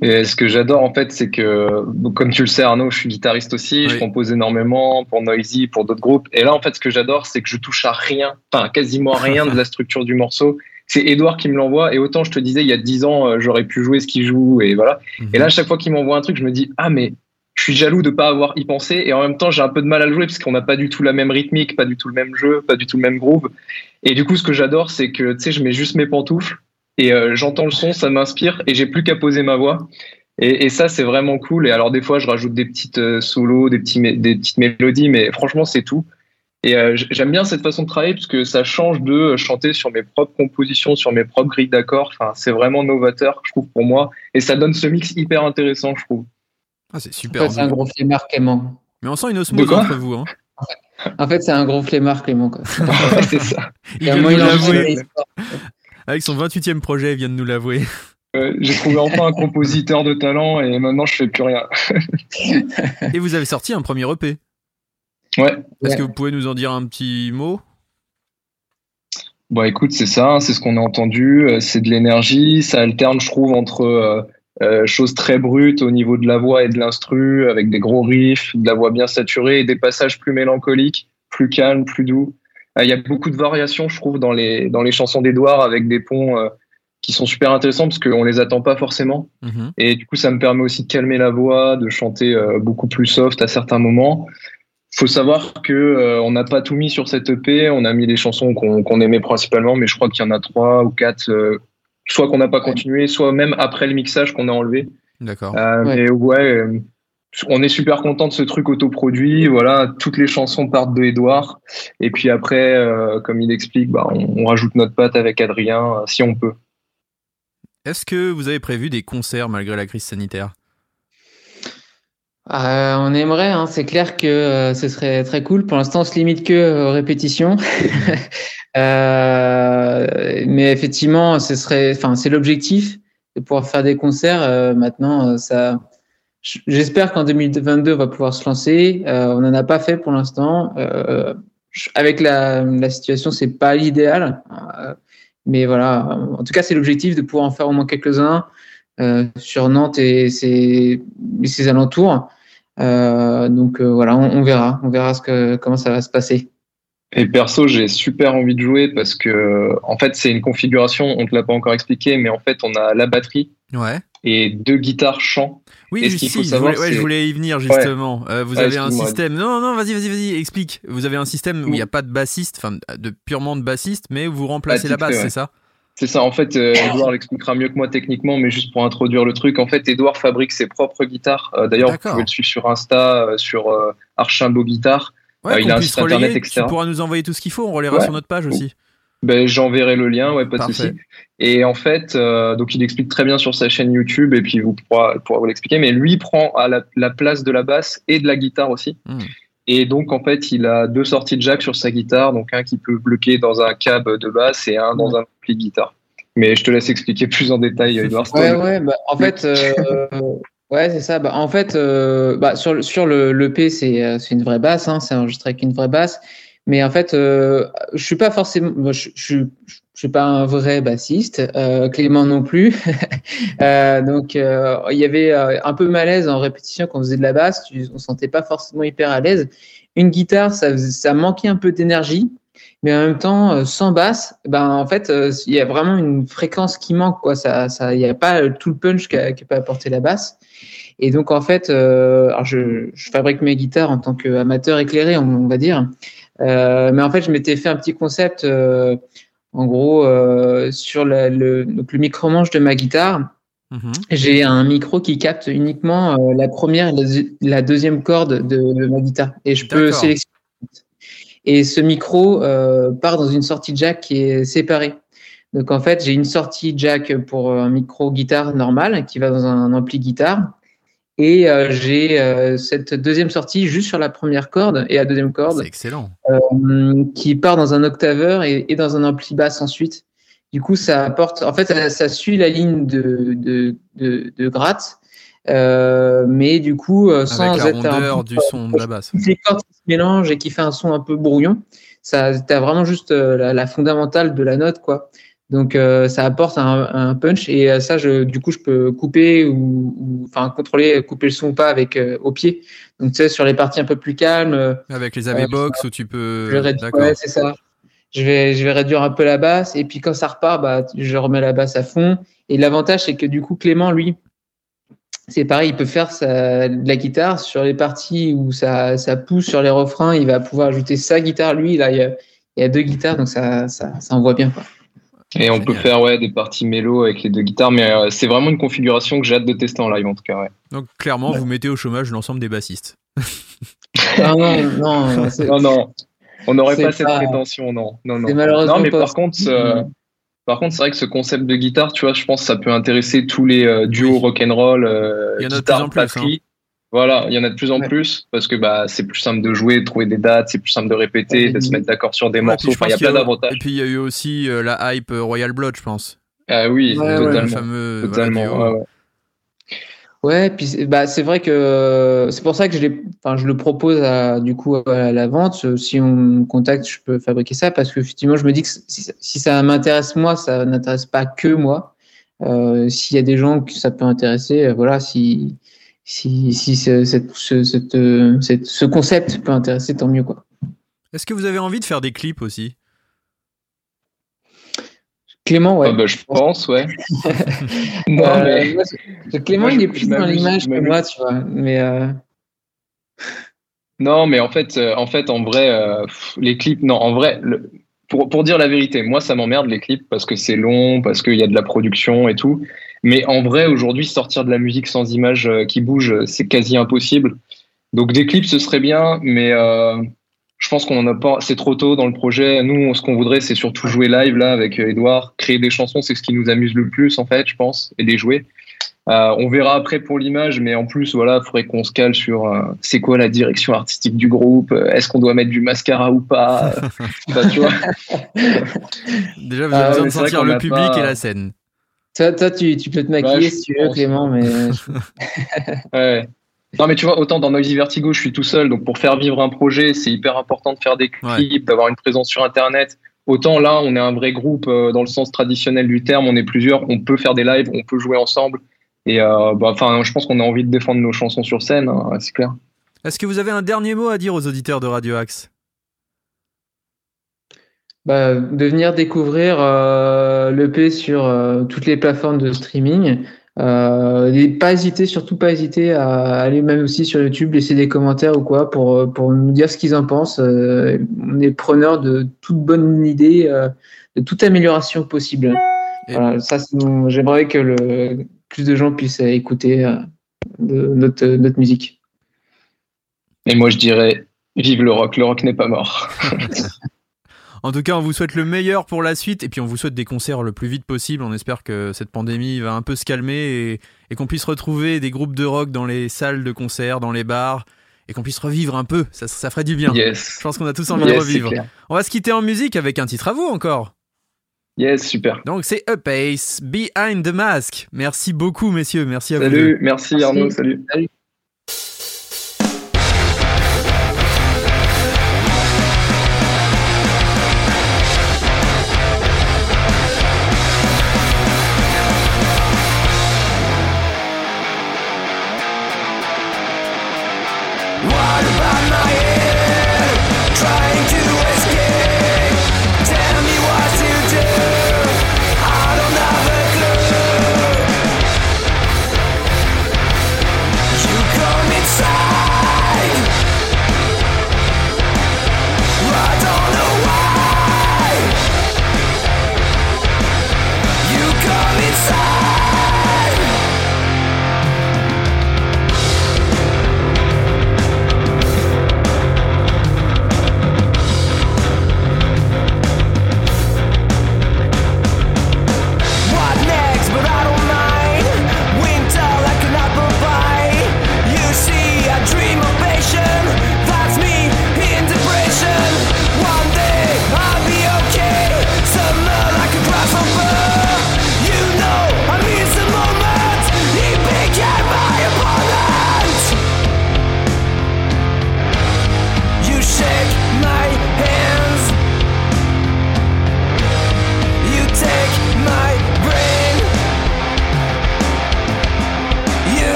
Et ce que j'adore en fait, c'est que, comme tu le sais Arnaud, je suis guitariste aussi, je compose énormément pour Noisy, pour d'autres groupes. Et là en fait, ce que j'adore, c'est que je touche à rien, enfin quasiment rien de la structure du morceau. C'est Edouard qui me l'envoie. Et autant je te disais, il y a 10 ans, euh, j'aurais pu jouer ce qu'il joue et voilà. Mhm. Et là, à chaque fois qu'il m'envoie un truc, je me dis ah mais je suis jaloux de pas avoir y pensé. Et en même temps, j'ai un peu de mal à le jouer parce qu'on n'a pas du tout la même rythmique, pas du tout le même jeu, pas du tout le même groove. Et du coup, ce que j'adore, c'est que tu sais, je mets juste mes pantoufles et euh, j'entends le son, ça m'inspire et j'ai plus qu'à poser ma voix. Et, et ça, c'est vraiment cool. Et alors, des fois, je rajoute des petites euh, solos, des, petits, des petites mélodies, mais franchement, c'est tout. Et euh, j'aime bien cette façon de travailler parce que ça change de chanter sur mes propres compositions, sur mes propres grilles d'accords. Enfin, c'est vraiment novateur, je trouve, pour moi. Et ça donne ce mix hyper intéressant, je trouve. Ah, c'est En super. fait, c'est un gros flemmard Clément. Mais on sent une osmose quoi entre vous. Hein. En fait, c'est un gros flemmard Clément. Quoi. c'est ça. Il il en fait- Avec son 28e projet, il vient de nous l'avouer. Euh, J'ai trouvé enfin un compositeur de talent et maintenant, je fais plus rien. Et vous avez sorti un premier EP. Ouais. Est-ce Ouais. que vous pouvez nous en dire un petit mot? Bon, écoute, c'est ça, c'est ce qu'on a entendu, euh, c'est de l'énergie, ça alterne, je trouve, entre euh, euh, choses très brutes au niveau de la voix et de l'instru, avec des gros riffs, de la voix bien saturée, et des passages plus mélancoliques, plus calmes, plus doux. Euh, Il y a beaucoup de variations, je trouve, dans les, dans les chansons d'Edouard, avec des ponts euh, qui sont super intéressants, parce qu'on les attend pas forcément. Mhm. Et du coup, ça me permet aussi de calmer la voix, de chanter euh, beaucoup plus soft à certains moments. Faut savoir que euh, on n'a pas tout mis sur cette EP. On a mis les chansons qu'on aimait principalement, mais je crois qu'il y en a trois ou quatre, euh, soit qu'on n'a pas continué, soit même après le mixage qu'on a enlevé. D'accord. Euh, Ouais. Mais ouais, euh, on est super content de ce truc autoproduit. Voilà, toutes les chansons partent de Edouard. Et puis après, euh, comme il explique, bah, on, on rajoute notre patte avec Adrien, euh, si on peut. Est-ce que vous avez prévu des concerts malgré la crise sanitaire? Euh, on aimerait, hein, c'est clair que euh, ce serait très cool. Pour l'instant, on se limite que aux répétitions. Euh, mais effectivement, ce serait, enfin, c'est l'objectif de pouvoir faire des concerts. Euh, maintenant, ça, j'espère qu'en 2022, on va pouvoir se lancer. Euh, on n'en a pas fait pour l'instant. Euh, avec la, la situation, c'est pas l'idéal. Euh, mais voilà, en tout cas, c'est l'objectif de pouvoir en faire au moins quelques-uns euh, sur Nantes et ses, et ses alentours. Euh, donc euh, voilà, on, on verra, on verra ce que, comment ça va se passer. Et perso, j'ai super envie de jouer parce que, en fait, c'est une configuration, on te l'a pas encore expliqué, mais en fait, on a la batterie Ouais. Et deux guitares chant. Oui, Et ce faut je voulais, ouais, c'est- je voulais y venir justement. Euh, vous Ah, avez un système. Non, non, vas-y, vas-y, vas-y, explique. Vous avez un système où il n'y a pas de bassiste, enfin, de purement de bassiste, mais vous remplacez Ah, la basse, c'est ça? C'est ça, en fait, euh, Edouard l'expliquera mieux que moi techniquement, mais juste pour introduire le truc, en fait, Edouard fabrique ses propres guitares. Euh, D'ailleurs, vous pouvez le suivre sur Insta, sur Archimbo Guitare. Il a un site internet, relayer. etc. Tu pourras nous envoyer tout ce qu'il faut, on relaiera sur notre page aussi. Ben, j'enverrai le lien, ouais, pas de souci. Et en fait, euh, donc il explique très bien sur sa chaîne YouTube, et puis vous pourra, il pourra vous l'expliquer. Mais lui prend à la, la place de la basse et de la guitare aussi. Hmm. Et donc en fait, il a deux sorties de jack sur sa guitare, donc un qui peut bloquer dans un cab de basse et un dans un ampli de guitare. Mais je te laisse expliquer plus en détail, Edouard. Ouais, ouais, bah, en fait, euh, ouais, c'est ça. Bah, en fait, euh, bah, sur, le- sur le, l'EP, c'est, euh, c'est une vraie basse, hein, c'est enregistré avec une vraie basse. Mais en fait, euh, je suis pas forcément, je, suis pas un vrai bassiste, euh, Clément non plus. euh, donc, euh, il y avait euh, un peu malaise en répétition quand on faisait de la basse, on se sentait pas forcément hyper à l'aise. Une guitare, ça, ça manquait un peu d'énergie. Mais en même temps, euh, sans basse, ben en fait, euh, il y a vraiment une fréquence qui manque, quoi. Ça, ça, il y a pas tout le punch qu'a que peut apporter la basse. Et donc en fait, euh, alors je, je fabrique mes guitares en tant qu'amateur éclairé, on, on va dire. Euh, mais en fait, je m'étais fait un petit concept, euh, en gros, sur la- le, donc le micro-manche de ma guitare. Mhm. J'ai un micro qui capte uniquement la première et la, la deuxième corde de, ma guitare. Et je peux sélectionner. Et ce micro euh, part dans une sortie jack qui est séparée. Donc en fait, j'ai une sortie jack pour un micro guitare normal qui va dans un ampli guitare. Et euh, j'ai euh, cette deuxième sortie juste sur la première corde et la deuxième corde excellent. euh, qui part dans un octaveur et, et dans un ampli basse ensuite. Du coup, ça apporte, en fait, ça, ça suit la ligne de, de, de, de gratte, euh, mais du coup, euh, sans Avec la être un rondeur du son de la basse. les cordes qui se mélangent et qui fait un son un peu brouillon. Ça, t'as vraiment juste euh, la, la fondamentale de la note, quoi. Donc, euh, ça apporte un, un punch et euh, ça, je, du coup, je peux couper ou, enfin, contrôler, couper le son ou pas avec euh, au pied. Donc, tu sais, sur les parties un peu plus calmes, euh, Avec les AB box où tu peux. je vais réduire, D'accord. ouais, c'est ça. Je vais, je vais réduire un peu la basse et puis quand ça repart, bah, je remets la basse à fond. Et l'avantage, c'est que du coup, Clément, lui, c'est pareil, il peut faire sa, de la guitare sur les parties où ça, ça pousse sur les refrains. Il va pouvoir ajouter sa guitare. Lui, là, il y a, il y a deux guitares, donc ça, ça, ça envoie bien. Quoi. Et on peut faire ouais, des parties mélo avec les deux guitares, mais euh, c'est vraiment une configuration que j'ai hâte de tester en live en tout cas. Ouais. Donc clairement, vous mettez au chômage l'ensemble des bassistes. Ah non, non, c'est- Non, non, on n'aurait pas cette pas- prétention, non. non, non. c'est malheureusement Non, mais pas par contre, euh, par contre, c'est vrai que ce concept de guitare, tu vois, je pense que ça peut intéresser tous les euh, duos Oui. rock'n'roll, euh, Il y en a de guitare, plus en plus, hein. Voilà, il y en a de plus en Ouais. plus parce que bah c'est plus simple de jouer, de trouver des dates, c'est plus simple de répéter, Ouais, de se mettre d'accord sur des Ouais, morceaux. Enfin, il y a plein Et d'avantages. puis il y a eu aussi euh, la hype Royal Blood, je pense. Ah oui, Ouais, ouais, Le totalement. fameux totalement. Ouais, puis bah c'est vrai que euh, c'est pour ça que je enfin je le propose à, du coup à la vente. Euh, Si on me contacte, je peux fabriquer ça parce que effectivement, je me dis que si, ça m'intéresse moi, ça n'intéresse pas que moi. Euh, S'il y a des gens que ça peut intéresser, euh, voilà, si si si ce, cette, ce, ce concept peut intéresser, tant mieux quoi. Est-ce que vous avez envie de faire des clips aussi? Clément, ouais. Ah bah, je pense, ouais. non, Euh, mais Clément, Moi, il est plus dans l'image que moi, tu vois. Mais euh, Non, mais en fait, euh, en fait, en vrai, les clips, non, en vrai, le- pour, pour dire la vérité, moi, ça m'emmerde les clips parce que c'est long, parce qu'il y a de la production et tout. Mais en vrai, aujourd'hui, sortir de la musique sans images euh, qui bougent, euh, c'est quasi impossible. Donc, des clips, ce serait bien, mais je pense qu'on en a pas, c'est trop tôt dans le projet. Nous, ce qu'on voudrait, c'est surtout jouer live, là, avec euh, Edouard. Créer des chansons, c'est ce qui nous amuse le plus, en fait, je pense, et les jouer. Euh, on verra après pour l'image, mais en plus, voilà, il faudrait qu'on se cale sur euh, c'est quoi la direction artistique du groupe, euh, est-ce qu'on doit mettre du mascara ou pas, euh, bah, tu vois. Déjà, vous Ah, avez besoin mais de sentir le public pas- et la scène. toi, toi, tu, tu peux te maquiller si tu veux, pense. Clément, mais Ouais. Non, mais tu vois, autant dans Noisy Vertigo, je suis tout seul, donc pour faire vivre un projet, c'est hyper important de faire des clips, d'avoir une présence sur Internet. Autant là, on est un vrai groupe euh, dans le sens traditionnel du terme, on est plusieurs, on peut faire des lives, on peut jouer ensemble. Et euh, bah, enfin, je pense qu'on a envie de défendre nos chansons sur scène, hein, c'est clair. Est-ce que vous avez un dernier mot à dire aux auditeurs de Radio Axe? Bah, de venir découvrir euh, l'EP sur euh, toutes les plateformes de streaming. Euh, et pas hésiter, surtout pas hésiter à aller même aussi sur YouTube, laisser des commentaires ou quoi pour, euh, pour nous dire ce qu'ils en pensent. Euh, on est preneur de toute bonne idée, euh, de toute amélioration possible. Et- Voilà, ça, j'aimerais que le plus de gens puissent écouter euh, de- notre, notre musique. Et moi, je dirais, vive le rock, le rock n'est pas mort. En tout cas, on vous souhaite le meilleur pour la suite et puis on vous souhaite des concerts le plus vite possible. On espère que cette pandémie va un peu se calmer et, et qu'on puisse retrouver des groupes de rock dans les salles de concert, dans les bars et qu'on puisse revivre un peu. Ça, ça ferait du bien. Yes. Je pense qu'on a tous envie de Yes, revivre. On va se quitter en musique avec un titre à vous encore. Yes, super. Donc c'est A Pace, Behind the Mask. Merci beaucoup messieurs, merci à vous. deux. Salut, merci. Arnaud, salut.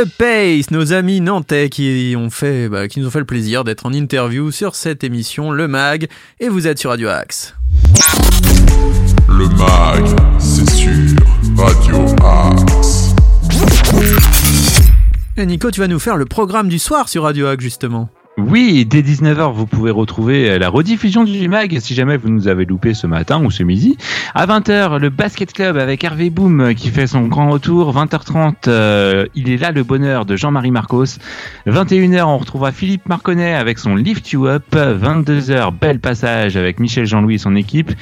Up Pace, nos amis nantais qui ont fait, bah, qui nous ont fait le plaisir d'être en interview sur cette émission Le Mag, et vous êtes sur Radio Axe. Le mag, c'est sur Radio Axe. Et Nico, tu vas nous faire le programme du soir sur Radio Axe justement. Oui, dès 19h, vous pouvez retrouver la rediffusion du mag si jamais vous nous avez loupé ce matin ou ce midi. À 20h, le Basket Club avec Hervé Boom qui fait son grand retour. 20h30, euh, il est là le bonheur de Jean-Marie Marcos. 21h, on retrouvera Philippe Marconnet avec son Lift You Up. 22h, bel passage avec Michel Jean-Louis et son équipe.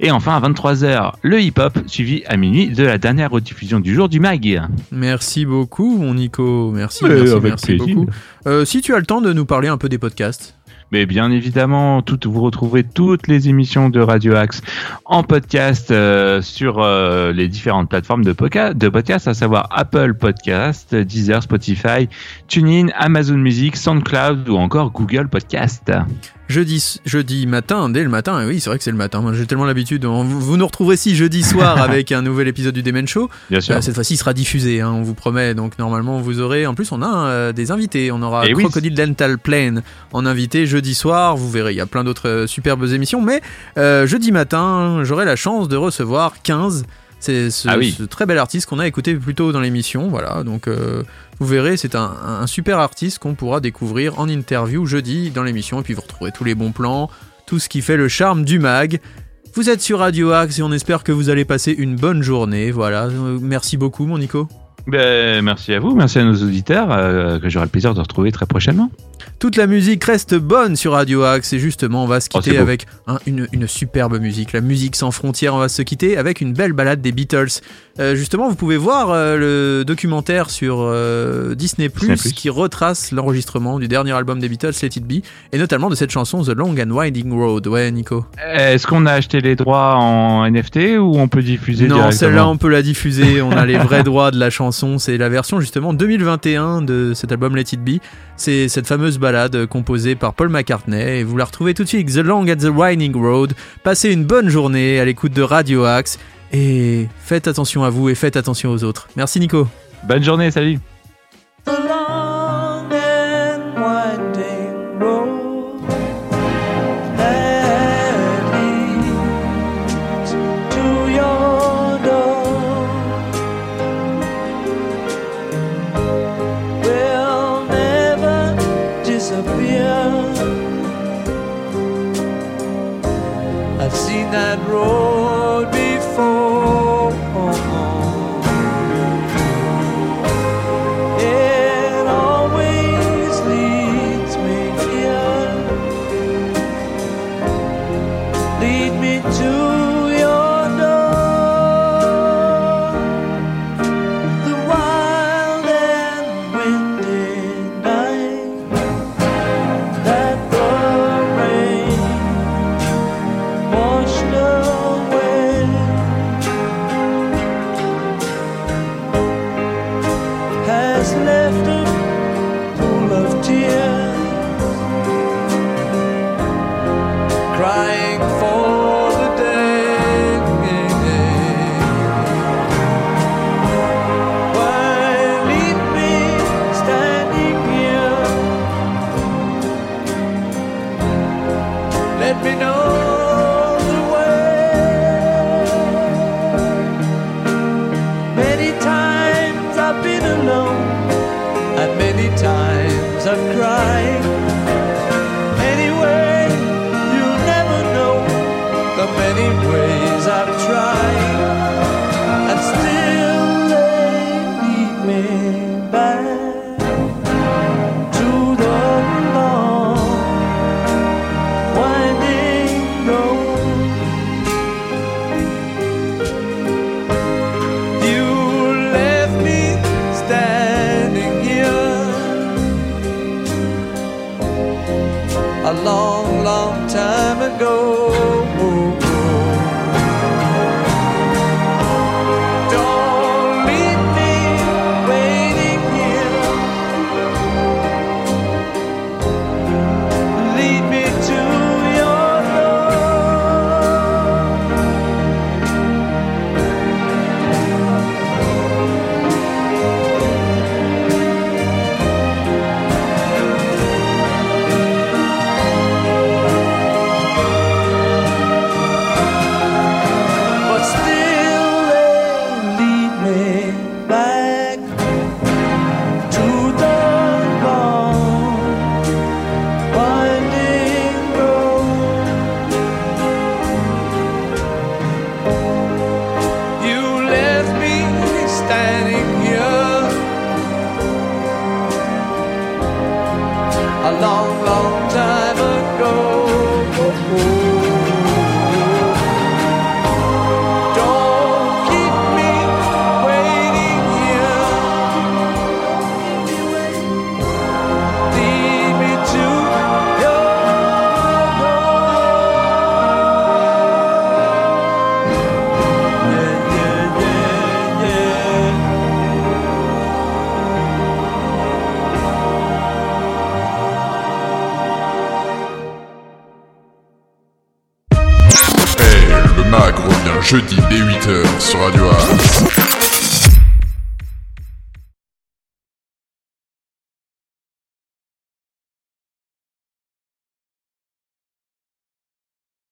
Et enfin, à 23h, le hip-hop suivi à minuit de la dernière rediffusion du jour du mag. Merci beaucoup, mon Nico. Merci, merci, avec merci plaisir. beaucoup. Euh, si tu as le temps de nous parler un peu des podcasts. Mais bien évidemment, vous retrouverez toutes les émissions de Radio Axe en podcast euh, sur euh, les différentes plateformes de podcast, à savoir Apple Podcast, Deezer, Spotify, TuneIn, Amazon Music, SoundCloud ou encore Google Podcast. Jeudi, jeudi matin, dès le matin, et oui, c'est vrai que c'est le matin. J'ai tellement l'habitude. Vous nous retrouverez si jeudi soir avec un nouvel épisode du Demen Show. Bien sûr. Euh, cette fois-ci, il sera diffusé, hein, on vous promet. Donc, normalement, vous aurez. En plus, on a euh, des invités. On aura Eh oui. Crocodile Dental Plane en invité jeudi soir. Vous verrez, il y a plein d'autres euh, superbes émissions. Mais jeudi matin, j'aurai la chance de recevoir 15. C'est ce, Ah oui. ce très bel artiste qu'on a écouté plus tôt dans l'émission. Voilà, donc vous verrez, c'est un, super artiste qu'on pourra découvrir en interview jeudi dans l'émission. Et puis vous retrouverez tous les bons plans, tout ce qui fait le charme du mag. Vous êtes sur Radio Axe et on espère que vous allez passer une bonne journée. Voilà, merci beaucoup, mon Nico. Ben, merci à vous, merci à nos auditeurs euh, que j'aurai le plaisir de retrouver très prochainement. Toute la musique reste bonne sur Radio Axe et justement on va se Oh, quitter avec un- une, une superbe musique, la musique sans frontières. On va se quitter avec une belle balade des Beatles. Euh, justement, vous pouvez voir euh, le documentaire sur euh, Disney, Disney+. qui retrace l'enregistrement du dernier album des Beatles, Let It Be, et notamment de cette chanson The Long and Winding Road. Ouais, Nico. Est-ce qu'on a acheté les droits en NFT ou on peut diffuser Non, celle-là on peut la diffuser. On a les vrais droits de la chanson. C'est la version justement 2021 de cet album Let It Be. C'est cette fameuse balade composée par Paul McCartney. Et vous la retrouvez tout de suite. The Long and the Winding Road. Passez une bonne journée à l'écoute de Radio Axe. Et faites attention à vous et faites attention aux autres. Merci Nico. Bonne journée, salut a long, long time ago.